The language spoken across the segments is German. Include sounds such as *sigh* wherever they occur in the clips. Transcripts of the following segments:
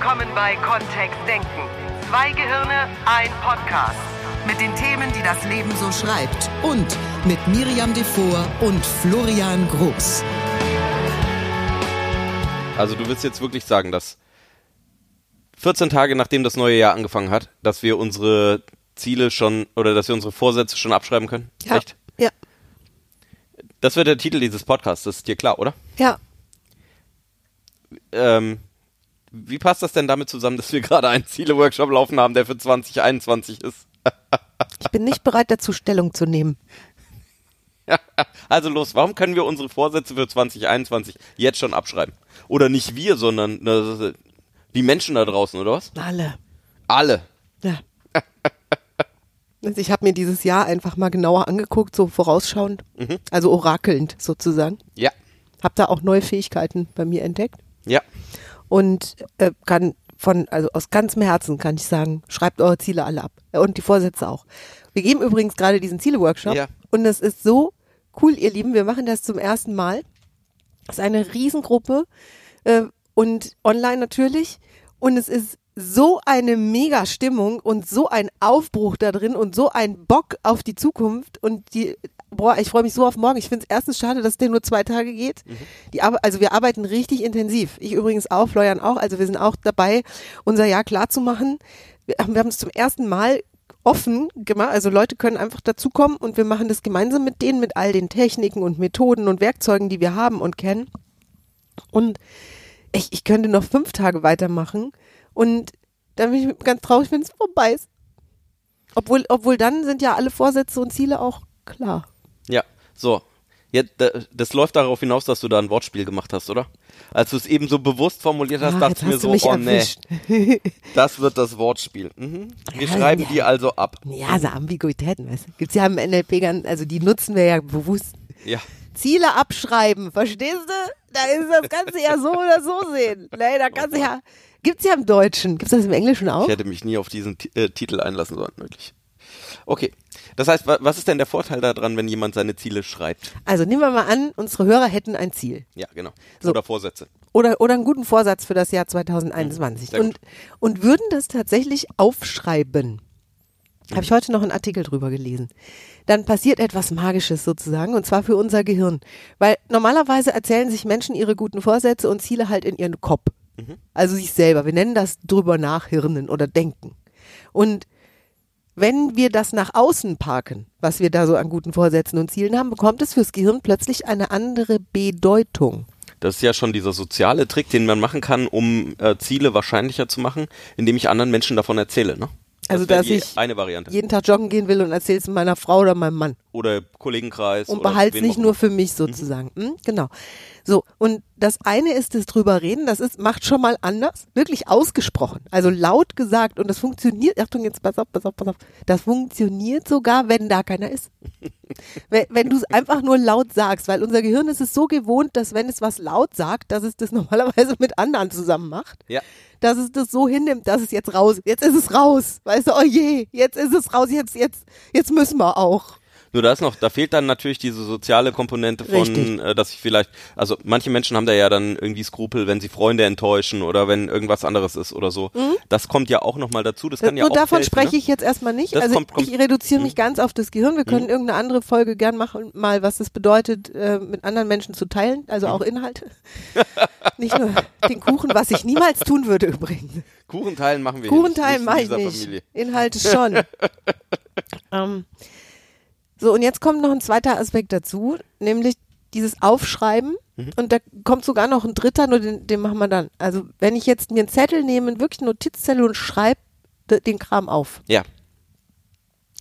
willkommen bei Kontext Denken. Zwei Gehirne, ein Podcast. Mit den Themen, die das Leben so schreibt. Und mit Miriam Devor und Florian Groß. Also du willst jetzt wirklich sagen, dass 14 Tage nachdem das neue Jahr angefangen hat, dass wir unsere Ziele schon oder dass wir unsere Vorsätze schon abschreiben können? Ja. Echt? Ja. Das wird der Titel dieses Podcasts, das ist dir klar, oder? Ja. Ähm, wie passt das denn damit zusammen, dass wir gerade einen Ziele-Workshop laufen haben, der für 2021 ist? Ich bin nicht bereit dazu Stellung zu nehmen. *laughs* Also los, warum können wir unsere Vorsätze für 2021 jetzt schon abschreiben? Oder nicht wir, sondern äh, die Menschen da draußen, oder was? Alle. Alle. Ja. *laughs* Also ich habe mir dieses Jahr einfach mal genauer angeguckt, so vorausschauend, also orakelnd sozusagen. Ja. Hab da auch neue Fähigkeiten bei mir entdeckt Ja. Und äh, kann von, also aus ganzem Herzen kann ich sagen, schreibt eure Ziele alle ab und die Vorsätze auch. Wir geben übrigens gerade diesen Ziele-Workshop Ja. und es ist so cool, ihr Lieben, wir machen das zum ersten Mal. Das ist eine Riesengruppe äh, und online natürlich und es ist so eine mega Stimmung und so ein Aufbruch da drin und so ein Bock auf die Zukunft und die boah, ich freue mich so auf morgen. Ich finde es erstens schade, dass der nur zwei Tage geht. Die Arbe also wir arbeiten richtig intensiv. Ich übrigens auch, Florian auch. Also wir sind auch dabei, unser Jahr klar zu machen. Wir haben, wir haben es zum ersten Mal offen gemacht. Also Leute können einfach dazukommen und wir machen das gemeinsam mit denen, mit all den Techniken und Methoden und Werkzeugen, die wir haben und kennen. Und ich, ich könnte noch fünf Tage weitermachen und dann bin ich ganz traurig, wenn es vorbei ist. Obwohl, obwohl dann sind ja alle Vorsätze und Ziele auch klar. Ja. So. Jetzt, das läuft darauf hinaus, dass du da ein Wortspiel gemacht hast, oder? Als du es eben so bewusst formuliert hast, Ah, dachte ich mir so, oh nee, erwischt. *laughs* das wird das Wortspiel. Mhm. Wir Ja, schreiben ja. die also ab. Ja, so Ambiguitäten, weißt du. Gibt's ja im NLP ganz, also die nutzen wir ja bewusst. Ja. Ziele abschreiben, verstehst du? Da ist das Ganze ja so oder so sehen. Nee, da kannst du ja, gibt's ja im Deutschen. Gibt's das im Englischen auch? Ich hätte mich nie auf diesen äh, Titel einlassen sollen, wirklich. Okay. Das heißt, wa was ist denn der Vorteil daran, wenn jemand seine Ziele schreibt? Also nehmen wir mal an, unsere Hörer hätten ein Ziel. Ja, genau. So. Oder Vorsätze. oder, oder einen guten Vorsatz für das Jahr 2021 Sehr und, und würden das tatsächlich aufschreiben. Habe ich heute noch einen Artikel drüber gelesen. Dann passiert etwas Magisches sozusagen und zwar für unser Gehirn. Weil normalerweise erzählen sich Menschen ihre guten Vorsätze und Ziele halt in ihren Kopf. Also sich selber. Wir nennen das drüber nachhirnen oder denken. Und wenn wir das nach außen parken, was wir da so an guten Vorsätzen und Zielen haben, bekommt es fürs Gehirn plötzlich eine andere Bedeutung. Das ist ja schon dieser soziale Trick, den man machen kann, um äh, Ziele wahrscheinlicher zu machen, indem ich anderen Menschen davon erzähle. Ne? Also, dass ich eine Variante. jeden Tag joggen gehen will und erzähl's meiner Frau oder meinem Mann. Oder Kollegenkreis. Und oder behalt's wen nicht nur für mich sozusagen. Hm? Genau. So, und das eine ist das drüber reden, das ist, macht schon mal anders, wirklich ausgesprochen, also laut gesagt und das funktioniert, Achtung, jetzt pass auf, pass auf, pass auf, das funktioniert sogar, wenn da keiner ist. *laughs* wenn wenn du es einfach nur laut sagst, weil unser Gehirn ist es so gewohnt, dass wenn es was laut sagt, dass es das *laughs* normalerweise mit anderen zusammen macht Ja. dass es das so hinnimmt, dass es jetzt raus, jetzt ist es raus, weißt du, oh je, jetzt ist es raus, jetzt, jetzt, jetzt müssen wir auch. Nur da ist noch, da fehlt dann natürlich diese soziale Komponente von, äh, dass ich vielleicht, also manche Menschen haben da ja dann irgendwie Skrupel, wenn sie Freunde enttäuschen oder wenn irgendwas anderes ist oder so. Das kommt ja auch nochmal dazu. Das kann ja Nur auch Mhm. davon helfen, spreche ne? ich jetzt erstmal nicht. Das also kommt- kommt- ich reduziere mich ganz auf das Gehirn. Wir können irgendeine andere Folge gern machen, mal was es bedeutet, äh, mit anderen Menschen zu teilen, also auch Inhalte. *laughs* nicht nur den Kuchen, was ich niemals tun würde übrigens. Kuchenteilen machen wir Kuchenteilen nicht, mache ich nicht. Familie. Inhalte schon. *laughs* ähm, so, und jetzt kommt noch ein zweiter Aspekt dazu, nämlich dieses Aufschreiben. Mhm. Und da kommt sogar noch ein dritter, nur den, den machen wir dann. Also, wenn ich jetzt mir einen Zettel nehme, wirklich einen Notizzettel und schreibe den Kram auf. Ja.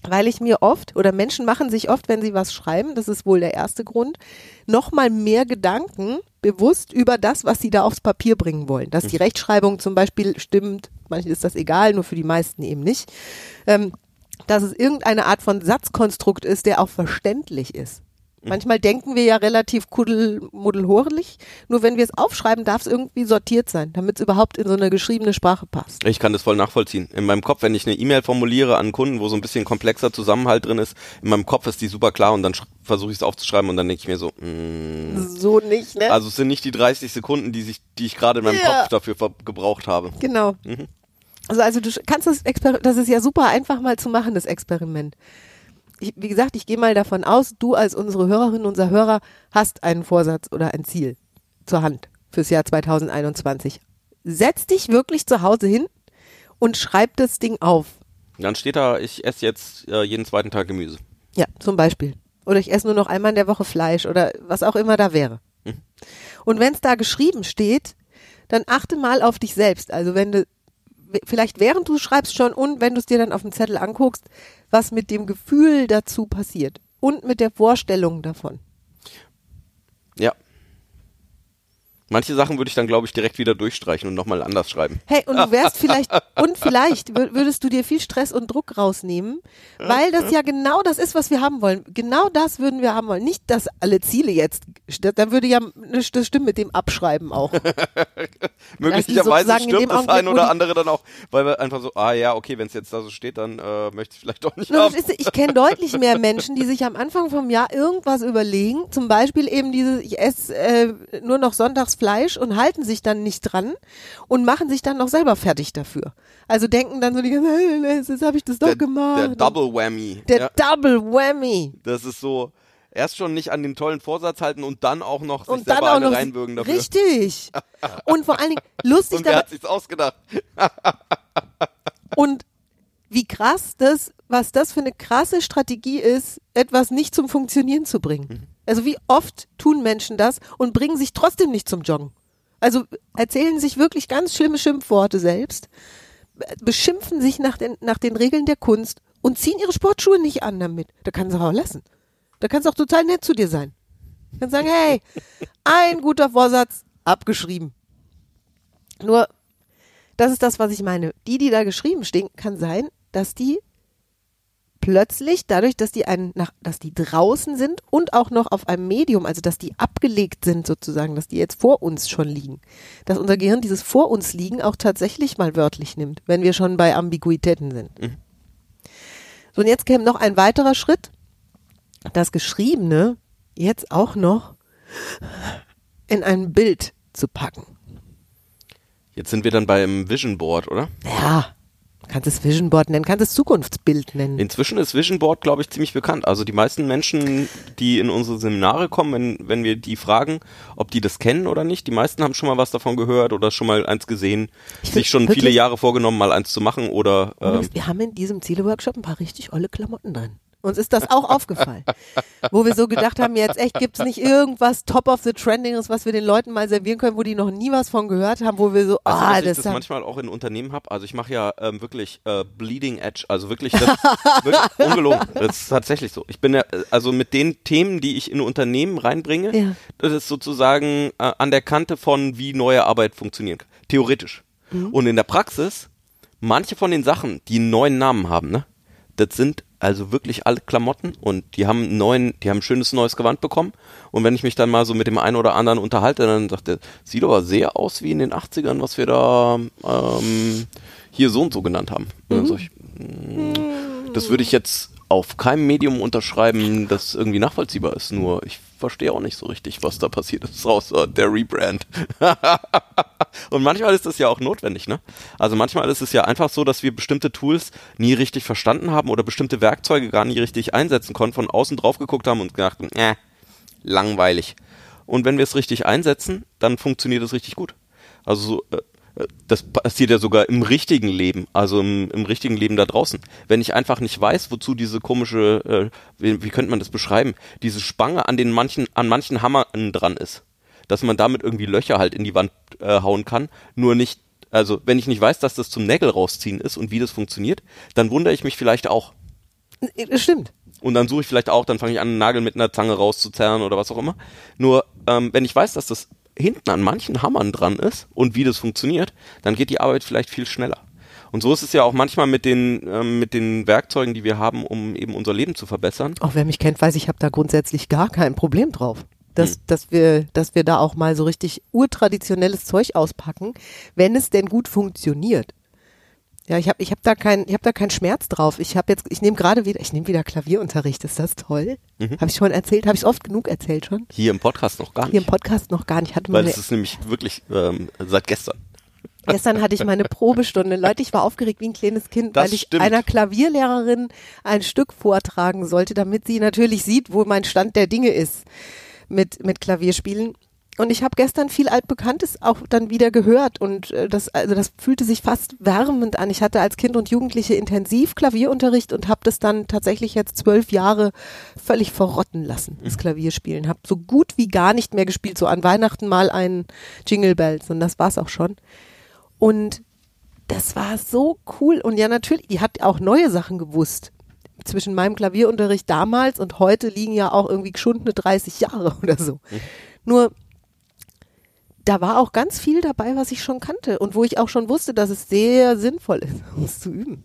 Weil ich mir oft, oder Menschen machen sich oft, wenn sie was schreiben, das ist wohl der erste Grund, nochmal mehr Gedanken bewusst über das, was sie da aufs Papier bringen wollen. Dass die Rechtschreibung zum Beispiel stimmt, manchen ist das egal, nur für die meisten eben nicht. Ähm, dass es irgendeine Art von Satzkonstrukt ist, der auch verständlich ist. Manchmal denken wir ja relativ kuddelmuddelhorlich. Nur wenn wir es aufschreiben, darf es irgendwie sortiert sein, damit es überhaupt in so eine geschriebene Sprache passt. Ich kann das voll nachvollziehen. In meinem Kopf, wenn ich eine E-Mail formuliere an Kunden, wo so ein bisschen komplexer Zusammenhalt drin ist, in meinem Kopf ist die super klar und dann versuche ich es aufzuschreiben und dann denke ich mir so, mm, So nicht, ne? also es sind nicht die 30 Sekunden, die, sich, die ich gerade in meinem Ja. Kopf dafür gebraucht habe. Genau. Also, also du kannst das Experiment, das ist ja super einfach mal zu machen, das Experiment. Ich, wie gesagt, ich gehe mal davon aus, du als unsere Hörerin, unser Hörer, hast einen Vorsatz oder ein Ziel zur Hand fürs Jahr 2021. Setz dich wirklich zu Hause hin und schreib das Ding auf. Dann steht da, ich esse jetzt äh, jeden zweiten Tag Gemüse. Ja, zum Beispiel. Oder ich esse nur noch einmal in der Woche Fleisch oder was auch immer da wäre. Und wenn es da geschrieben steht, dann achte mal auf dich selbst. Also wenn du, vielleicht während du schreibst schon und wenn du es dir dann auf dem Zettel anguckst, was mit dem Gefühl dazu passiert und mit der Vorstellung davon. Ja. Manche Sachen würde ich dann, glaube ich, direkt wieder durchstreichen und nochmal anders schreiben. Hey, und du *laughs* wärst vielleicht, und vielleicht wür- würdest du dir viel Stress und Druck rausnehmen, weil das ja genau das ist, was wir haben wollen. Genau das würden wir haben wollen. Nicht, dass alle Ziele jetzt, dann würde ja das stimmt mit dem Abschreiben auch. *laughs* Möglicherweise stimmt das ein oder andere dann auch, weil wir einfach so, ah ja, okay, wenn es jetzt da so steht, dann äh, möchte ich vielleicht doch nicht Nur, haben. du, ich kenne deutlich mehr Menschen, die sich am Anfang vom Jahr irgendwas überlegen. Zum Beispiel eben dieses, ich esse äh, nur noch sonntags Fleisch und halten sich dann nicht dran und machen sich dann noch selber fertig dafür. Also denken dann so die ganze Zeit, jetzt habe ich das doch der, gemacht. der Double Whammy. Der ja, Double Whammy. das ist so, erst schon nicht an den tollen Vorsatz halten und dann auch noch sich Und dann selber eine noch reinwürgen dafür. richtig. *laughs* Und vor allen Dingen lustig Und wer dabei hat sich's ausgedacht? *laughs* und wie krass das, was das für eine krasse Strategie ist, etwas nicht zum Funktionieren zu bringen. Also wie oft tun Menschen das und bringen sich trotzdem nicht zum Joggen. Also erzählen sich wirklich ganz schlimme Schimpfworte selbst, beschimpfen sich nach den, nach den Regeln der Kunst und ziehen ihre Sportschuhe nicht an damit. Da kannst du auch lassen. Da kannst du auch total nett zu dir sein. Du kannst sagen, hey, ein guter Vorsatz, abgeschrieben. Nur, das ist das, was ich meine. Die, die da geschrieben stehen, kann sein, dass die plötzlich, dadurch, dass die einen nach, dass die draußen sind und auch noch auf einem Medium, also dass die abgelegt sind sozusagen, dass die jetzt vor uns schon liegen, dass unser Gehirn dieses vor uns liegen auch tatsächlich mal wörtlich nimmt, wenn wir schon bei Ambiguitäten sind. So, und jetzt käme noch ein weiterer Schritt, das Geschriebene jetzt auch noch in ein Bild zu packen. Jetzt sind wir dann beim Vision Board, oder? Ja, kannst es Vision Board nennen, kannst es Zukunftsbild nennen. Inzwischen ist Vision Board, glaube ich, ziemlich bekannt. Also die meisten Menschen, die in unsere Seminare kommen, wenn, wenn wir die fragen, ob die das kennen oder nicht, die meisten haben schon mal was davon gehört oder schon mal eins gesehen, Ich sich schon wirklich- viele Jahre vorgenommen, mal eins zu machen oder ähm, wir haben in diesem Ziele-Workshop ein paar richtig olle Klamotten drin. Uns ist das auch aufgefallen. Wo wir so gedacht haben, jetzt echt gibt's nicht irgendwas Top of the Trendinges, was wir den Leuten mal servieren können, wo die noch nie was von gehört haben, wo wir so, du, ah, dass ich das, das haben- manchmal auch in Unternehmen habe? Also ich mache ja ähm, wirklich äh, Bleeding Edge, also wirklich, das, wirklich *laughs* ungelogen. Das ist tatsächlich so. Ich bin ja, äh, also mit den Themen, die ich in Unternehmen reinbringe, Ja. das ist sozusagen äh, an der Kante von, wie neue Arbeit funktionieren kann. Theoretisch. Mhm. Und in der Praxis, manche von den Sachen, die einen neuen Namen haben, ne, das sind also wirklich alle Klamotten und die haben einen neuen, die haben ein schönes neues Gewand bekommen. Und wenn ich mich dann mal so mit dem einen oder anderen unterhalte, dann sagt er, sieht aber sehr aus wie in den 80ern, was wir da ähm, hier so und so genannt haben. Dann sag ich, mm, das würde ich jetzt auf keinem Medium unterschreiben, das irgendwie nachvollziehbar ist. Nur ich verstehe auch nicht so richtig, was da passiert ist, außer der Rebrand. *laughs* Und manchmal ist das ja auch notwendig, ne? Also manchmal ist es ja einfach so, dass wir bestimmte Tools nie richtig verstanden haben oder bestimmte Werkzeuge gar nie richtig einsetzen konnten, von außen drauf geguckt haben und gedacht, äh, langweilig. Und wenn wir es richtig einsetzen, dann funktioniert es richtig gut. Also so, äh, äh, das passiert ja sogar im richtigen Leben, also im, im richtigen Leben da draußen. Wenn ich einfach nicht weiß, wozu diese komische, äh, wie, wie könnte man das beschreiben, diese Spange an den manchen, an manchen Hammern dran ist, dass man damit irgendwie Löcher halt in die Wand äh, hauen kann, nur nicht, also wenn ich nicht weiß, dass das zum Nägel rausziehen ist und wie das funktioniert, dann wundere ich mich vielleicht auch. das stimmt. Und dann suche ich vielleicht auch, dann fange ich an, einen Nagel mit einer Zange rauszuzerren oder was auch immer. Nur, ähm, wenn ich weiß, dass das hinten an manchen Hammern dran ist und wie das funktioniert, dann geht die Arbeit vielleicht viel schneller. Und so ist es ja auch manchmal mit den, ähm, mit den Werkzeugen, die wir haben, um eben unser Leben zu verbessern. Auch wer mich kennt, weiß, ich habe da grundsätzlich gar kein Problem drauf. Dass, dass, wir, dass wir da auch mal so richtig urtraditionelles Zeug auspacken, wenn es denn gut funktioniert. Ja, ich habe ich hab da kein ich habe da keinen Schmerz drauf. Ich habe jetzt ich nehme gerade wieder ich nehme wieder Klavierunterricht. Ist das toll? Mhm. Habe ich schon erzählt? Habe ich oft genug erzählt schon? Hier im Podcast noch gar nicht. Hier im Podcast noch gar nicht. Hatte weil es ist nämlich wirklich ähm, seit gestern. Gestern hatte ich meine Probestunde. Leute, ich war aufgeregt wie ein kleines Kind, Das weil ich stimmt. einer Klavierlehrerin ein Stück vortragen sollte, damit sie natürlich sieht, wo mein Stand der Dinge ist mit, mit Klavierspielen. Und ich habe gestern viel Altbekanntes auch dann wieder gehört und äh, das, also das fühlte sich fast wärmend an. Ich hatte als Kind und Jugendliche intensiv Klavierunterricht und habe das dann tatsächlich jetzt zwölf Jahre völlig verrotten lassen, das Klavierspielen. Habe so gut wie gar nicht mehr gespielt, so an Weihnachten mal ein Jingle Bells und das war's auch schon. Und das war so cool. Und ja, natürlich, die hat auch neue Sachen gewusst. Zwischen meinem Klavierunterricht damals und heute liegen ja auch irgendwie geschundene 30 Jahre *laughs* oder so. Nur, da war auch ganz viel dabei, was ich schon kannte und wo ich auch schon wusste, dass es sehr sinnvoll ist, *laughs* es zu üben.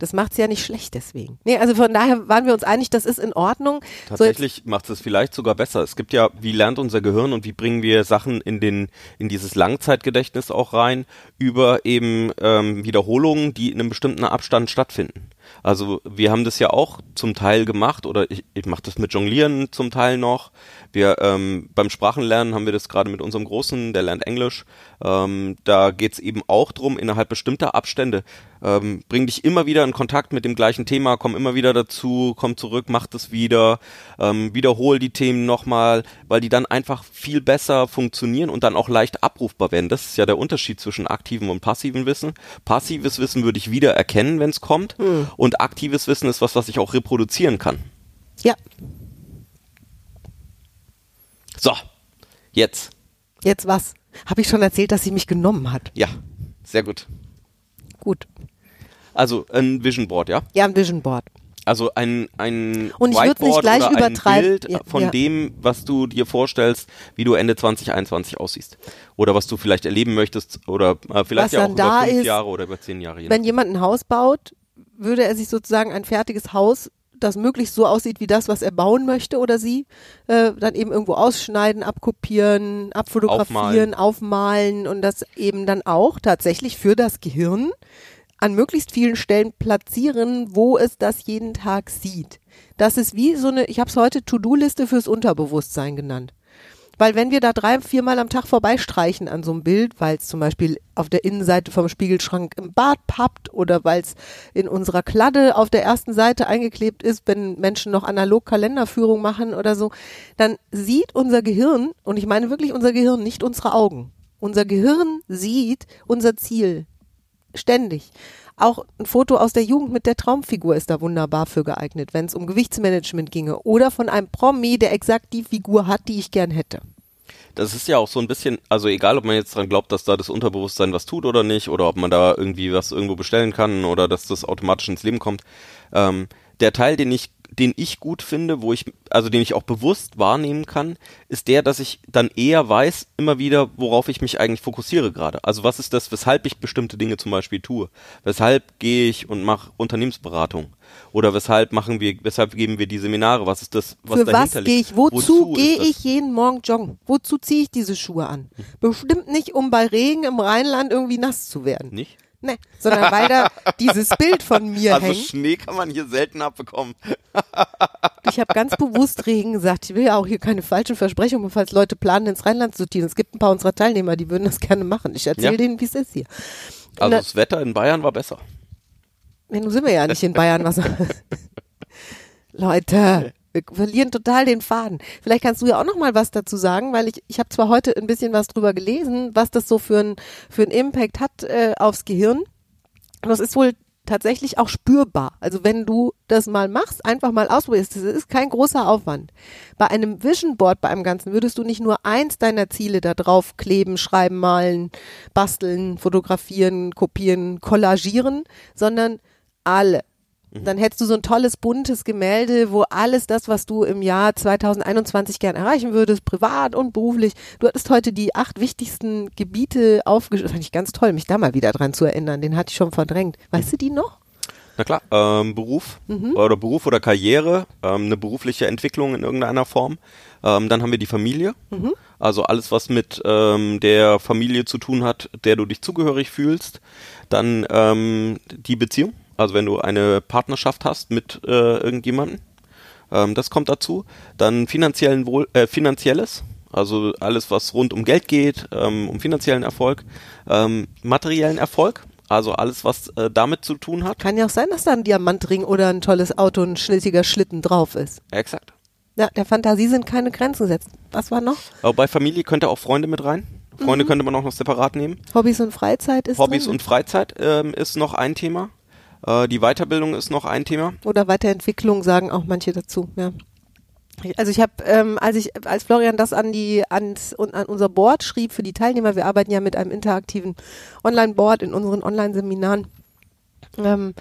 Das macht's ja nicht schlecht deswegen. Nee, also von daher waren wir uns einig, das ist in Ordnung. So Tatsächlich macht es vielleicht sogar besser. Es gibt ja, wie lernt unser Gehirn und wie bringen wir Sachen in den in dieses Langzeitgedächtnis auch rein über eben ähm, Wiederholungen, die in einem bestimmten Abstand stattfinden. Also wir haben das ja auch zum Teil gemacht oder ich, ich mache das mit Jonglieren zum Teil noch. Wir ähm, beim Sprachenlernen haben wir das gerade mit unserem Großen, der lernt Englisch. Ähm, da geht's eben auch drum, innerhalb bestimmter Abstände ähm, bring dich immer wieder in Kontakt mit dem gleichen Thema, komm immer wieder dazu, komm zurück, mach das wieder, ähm, wiederhol die Themen nochmal, weil die dann einfach viel besser funktionieren und dann auch leicht abrufbar werden. Das ist ja der Unterschied zwischen aktivem und passivem Wissen. Passives Wissen würde ich wieder erkennen, wenn es kommt, und aktives Wissen ist was, was ich auch reproduzieren kann. Ja, So, jetzt. jetzt was? Habe ich schon erzählt, dass sie mich genommen hat. Ja, sehr gut. Gut. Also ein Vision Board, ja? Ja, ein Vision Board. Also ein, ein Und ich würd's nicht Whiteboard gleich oder übertreiben. ein Bild Ja, von ja. dem, was du dir vorstellst, wie du Ende 2021 aussiehst. Oder was du vielleicht erleben möchtest oder äh, vielleicht Was ja auch über fünf ist, Jahre oder über zehn Jahre. Wenn jemand ein Haus baut, würde er sich sozusagen ein fertiges Haus, das möglichst so aussieht wie das, was er bauen möchte oder sie, äh, dann eben irgendwo ausschneiden, abkopieren, abfotografieren, aufmalen. und das eben dann auch tatsächlich für das Gehirn an möglichst vielen Stellen platzieren, wo es das jeden Tag sieht. Das ist wie so eine, ich habe es heute To-Do-Liste fürs Unterbewusstsein genannt. Weil wenn wir da drei, viermal am Tag vorbeistreichen an so einem Bild, weil es zum Beispiel auf der Innenseite vom Spiegelschrank im Bad pappt oder weil es in unserer Kladde auf der ersten Seite eingeklebt ist, wenn Menschen noch analog Kalenderführung machen oder so, dann sieht unser Gehirn, und ich meine wirklich unser Gehirn, nicht unsere Augen. Unser Gehirn sieht unser Ziel ständig. Auch ein Foto aus der Jugend mit der Traumfigur ist da wunderbar für geeignet, wenn es um Gewichtsmanagement ginge. Oder von einem Promi, der exakt die Figur hat, die ich gern hätte. Das ist ja auch so ein bisschen, also egal, ob man jetzt dran glaubt, dass da das Unterbewusstsein was tut oder nicht, oder ob man da irgendwie was irgendwo bestellen kann oder dass das automatisch ins Leben kommt. Ähm, der Teil, den ich, den ich gut finde, wo ich, also den ich auch bewusst wahrnehmen kann, ist der, dass ich dann eher weiß, immer wieder, worauf ich mich eigentlich fokussiere gerade. Also was ist das, weshalb ich bestimmte Dinge zum Beispiel tue? Weshalb gehe ich und mache Unternehmensberatung? Oder weshalb machen wir, weshalb geben wir die Seminare? Was ist das, was Für was dahinter gehe liegt? ich? Wozu ist gehe ich jeden Morgen joggen? Wozu ziehe ich diese Schuhe an? Bestimmt nicht, um bei Regen im Rheinland irgendwie nass zu werden. Nicht? Nee, sondern weil da dieses Bild von mir Also hängt. Schnee kann man hier selten abbekommen. *laughs* Ich habe ganz bewusst Regen gesagt. Ich will ja auch hier keine falschen Versprechungen, falls Leute planen, ins Rheinland zu ziehen. Es gibt ein paar unserer Teilnehmer, die würden das gerne machen. Ich erzähle Ja. denen, wie es ist hier. Also Na- das Wetter in Bayern war besser. Nee, nun sind wir ja nicht in Bayern. Was *laughs* Leute, wir verlieren total den Faden. Vielleicht kannst du ja auch noch mal was dazu sagen, weil ich, ich habe zwar heute ein bisschen was drüber gelesen, was das so für ein für einen Impact hat äh, aufs Gehirn. Und das ist wohl tatsächlich auch spürbar. Also wenn du das mal machst, einfach mal ausprobierst, das ist kein großer Aufwand. Bei einem Vision Board, bei einem Ganzen, würdest du nicht nur eins deiner Ziele da drauf kleben, schreiben, malen, basteln, fotografieren, kopieren, kollagieren, sondern alle. Dann hättest du so ein tolles, buntes Gemälde, wo alles das, was du im Jahr 2021 gern erreichen würdest, privat und beruflich. Du hattest heute die acht wichtigsten Gebiete aufgeschrieben. Fand ich ganz toll, mich da mal wieder dran zu erinnern. Den hatte ich schon verdrängt. Weißt du die noch? Na klar, ähm, Beruf oder Beruf oder Karriere, ähm, eine berufliche Entwicklung in irgendeiner Form. Ähm, dann haben wir die Familie, also alles, was mit ähm, der Familie zu tun hat, der du dich zugehörig fühlst. Dann ähm, die Beziehung, also wenn du eine Partnerschaft hast mit äh, irgendjemandem, ähm, das kommt dazu. Dann finanziellen Wohl, äh, finanzielles, also alles, was rund um Geld geht, ähm, um finanziellen Erfolg, ähm, materiellen Erfolg, also alles, was äh, damit zu tun hat. Kann ja auch sein, dass da ein Diamantring oder ein tolles Auto, ein schnittiger Schlitten drauf ist. Exakt. Ja, der Fantasie sind keine Grenzen gesetzt. Was war noch? Aber bei Familie könnte auch Freunde mit rein. Freunde könnte man auch noch separat nehmen. Hobbys und Freizeit ist Hobbys drin. und Freizeit ähm, ist noch ein Thema. Äh, die Weiterbildung ist noch ein Thema. Oder Weiterentwicklung sagen auch manche dazu, ja. Also ich habe, ähm, als ich, als Florian das an die ans, an unser Board schrieb für die Teilnehmer, wir arbeiten ja mit einem interaktiven Online-Board in unseren Online-Seminaren, ähm,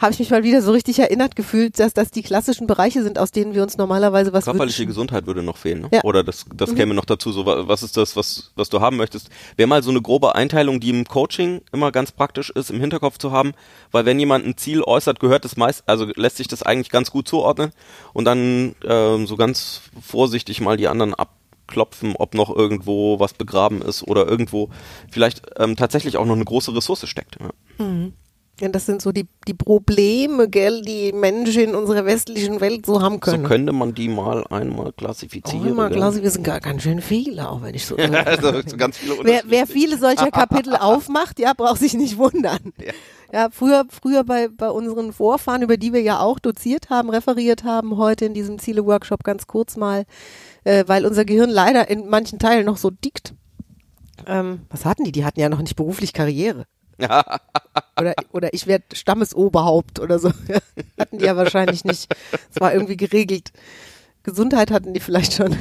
habe ich mich mal wieder so richtig erinnert gefühlt, dass das die klassischen Bereiche sind, aus denen wir uns normalerweise was Körperliche wünschen. Gesundheit würde noch fehlen. Ne? Ja. Oder das, das käme noch dazu. So, wa- was ist das, was, was du haben möchtest? Wäre mal so eine grobe Einteilung, die im Coaching immer ganz praktisch ist, im Hinterkopf zu haben, weil wenn jemand ein Ziel äußert, gehört es meist, also lässt sich das eigentlich ganz gut zuordnen und dann ähm, so ganz vorsichtig mal die anderen abklopfen, ob noch irgendwo was begraben ist oder irgendwo vielleicht ähm, tatsächlich auch noch eine große Ressource steckt. Ja. Ja, das sind so die, die Probleme, gell, die Menschen in unserer westlichen Welt so haben So können. könnte man die mal einmal auch klassifizieren. gell? klar, wir sind gar ganz schön viele, auch wenn ich so. *laughs* also so ganz viele wer, wer viele solcher Kapitel *laughs* aufmacht, ja, braucht sich nicht wundern. Ja. Ja, früher, früher bei, bei unseren Vorfahren, über die wir ja auch doziert haben, referiert haben, heute in diesem Ziele-Workshop ganz kurz mal, äh, weil unser Gehirn leider in manchen Teilen noch so dickt. Ähm, was hatten die? Die hatten ja noch nicht beruflich Karriere. Oder, oder ich werde Stammesoberhaupt oder so. *laughs* hatten die ja wahrscheinlich nicht. Es war irgendwie geregelt. Gesundheit hatten die vielleicht schon.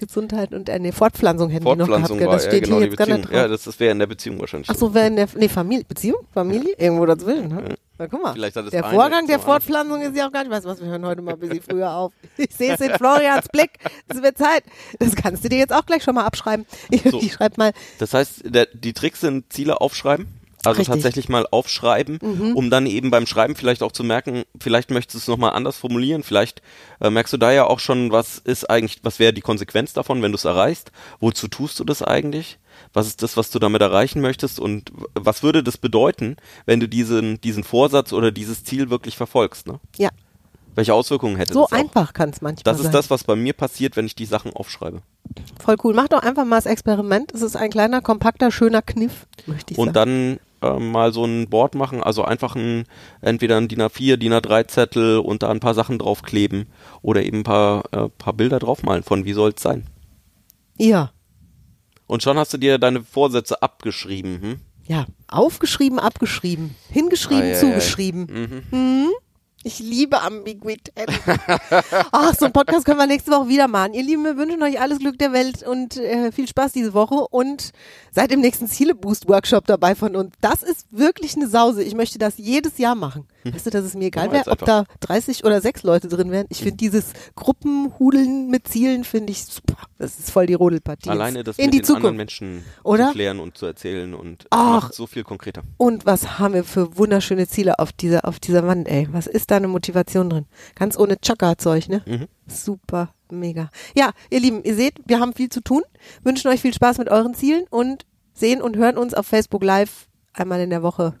Gesundheit und äh, nee, Fortpflanzung hätten Fortpflanzung die noch war gehabt. gell? Das ja steht genau hier jetzt gar nicht drauf. Ja, das, das wäre in der Beziehung wahrscheinlich. Ach so, wenn der, nee, Familie, Beziehung, Familie, irgendwo dazwischen. Ne? Na, guck mal, der eine Vorgang der. Fortpflanzung ist ja auch gar nicht, du was, wir hören heute mal ein bisschen früher auf. Ich sehe es in Florians Blick, es wird Zeit. Das kannst du dir jetzt auch gleich schon mal abschreiben. Ich, So. ich schreib mal, Das heißt, der, die Tricks sind Ziele aufschreiben. Also Richtig. Mhm. tatsächlich mal aufschreiben, um dann eben beim Schreiben vielleicht auch zu merken, vielleicht möchtest du es nochmal anders formulieren, vielleicht äh, merkst du da ja auch schon, was ist eigentlich, was wäre die Konsequenz davon, wenn du es erreichst, wozu tust du das eigentlich, was ist das, was du damit erreichen möchtest und was würde das bedeuten, wenn du diesen, diesen Vorsatz oder dieses Ziel wirklich verfolgst, ne? ja, Welche Auswirkungen hätte so das auch? einfach kann es manchmal Das sein. ist das, was bei mir passiert, wenn ich die Sachen aufschreibe. Voll cool. Mach doch einfach mal das Experiment. Es ist ein kleiner, kompakter, schöner Kniff, möchte ich und sagen. dann ähm, mal so ein Board machen, also einfach ein, entweder ein DIN A4, DIN A3 Zettel und da ein paar Sachen draufkleben oder eben ein paar, äh, paar Bilder draufmalen von wie soll's sein. Ja, Und schon hast du dir deine Vorsätze abgeschrieben. Hm? ja. Aufgeschrieben, abgeschrieben, hingeschrieben, Ei, ei, ei. zugeschrieben. Hm? Ich liebe Ambiguität. *laughs* Ach, so einen Podcast können wir nächste Woche wieder machen. Ihr Lieben, wir wünschen euch alles Glück der Welt und äh, viel Spaß diese Woche und seid im nächsten Ziele-Boost-Workshop dabei von uns. Das ist wirklich eine Sause. Ich möchte das jedes Jahr machen. Weißt du, dass es mir egal wäre, ob da 30 oder 6 Leute drin wären. Ich finde dieses Gruppenhudeln mit Zielen, finde ich super. Das ist voll die Rodelpartie. Alleine das in mit die den Zukunft. anderen Menschen Oder? zu klären und zu erzählen und Ach. macht so viel konkreter. Und was haben wir für wunderschöne Ziele auf dieser, auf dieser Wand, ey. Was ist da eine Motivation drin? Ganz ohne Chaka-Zeug, ne? Mhm. Super, mega. Ja, ihr Lieben, ihr seht, wir haben viel zu tun, wünschen euch viel Spaß mit euren Zielen und sehen und hören uns auf Facebook Live einmal in der Woche